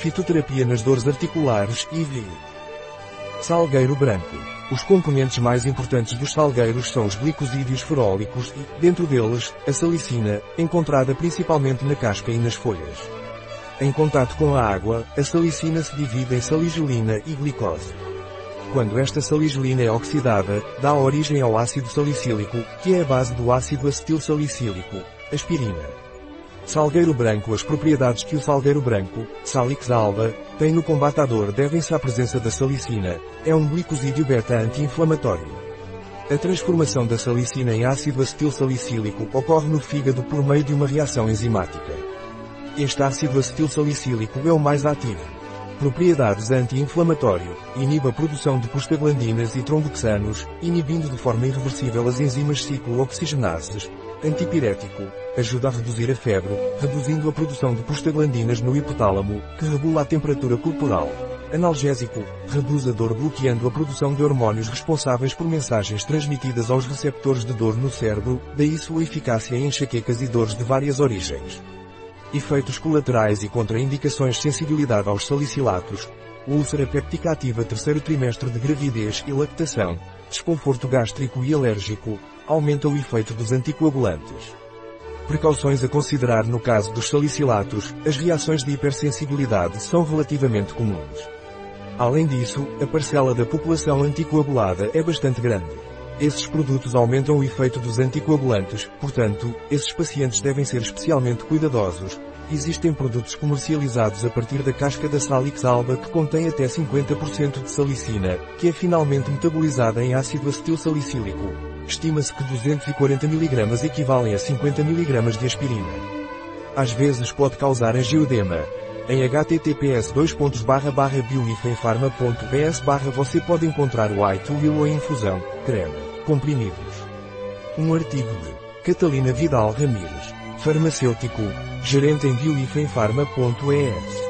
Fitoterapia nas dores articulares, IV. Salgueiro branco. Os componentes mais importantes dos salgueiros são os glicosídeos ferólicos e, dentro deles, a salicina, encontrada principalmente na casca e nas folhas. Em contato com a água, a salicina se divide em saligelina e glicose. Quando esta saligelina é oxidada, dá origem ao ácido salicílico, que é a base do ácido acetil salicílico, aspirina. Salgueiro branco As propriedades que o salgueiro branco, Salix alba, tem no combate à dor devem-se à presença da salicina, é um glicosídeo beta anti-inflamatório. A transformação da salicina em ácido acetil salicílico ocorre no fígado por meio de uma reação enzimática. Este ácido acetil salicílico é o mais ativo. Propriedades anti-inflamatório. Inibe a produção de prostaglandinas e tromboxanos, inibindo de forma irreversível as enzimas ciclooxigenases. Antipirético. Ajuda a reduzir a febre, reduzindo a produção de prostaglandinas no hipotálamo, que regula a temperatura corporal. Analgésico. Reduz a dor bloqueando a produção de hormônios responsáveis por mensagens transmitidas aos receptores de dor no cérebro, daí sua eficácia em enxaquecas e dores de várias origens. Efeitos colaterais e contraindicações sensibilidade aos salicilatos. Úlcera péptica ativa terceiro trimestre de gravidez e lactação. Desconforto gástrico e alérgico. Aumenta o efeito dos anticoagulantes. Precauções a considerar no caso dos salicilatos, as reações de hipersensibilidade são relativamente comuns. Além disso, a parcela da população anticoagulada é bastante grande. Esses produtos aumentam o efeito dos anticoagulantes, portanto, esses pacientes devem ser especialmente cuidadosos. Existem produtos comercializados a partir da casca da Salix alba que contém até 50% de salicina, que é finalmente metabolizada em ácido acetil salicílico. Estima-se que 240 mg equivalem a 50 mg de aspirina. Às vezes pode causar angiodema. Em https bioifenfarma.ps você pode encontrar o White Willow em infusão, creme comprimidos. Um artigo de Catalina Vidal Ramírez, farmacêutico, gerente em bioifenfarma.es.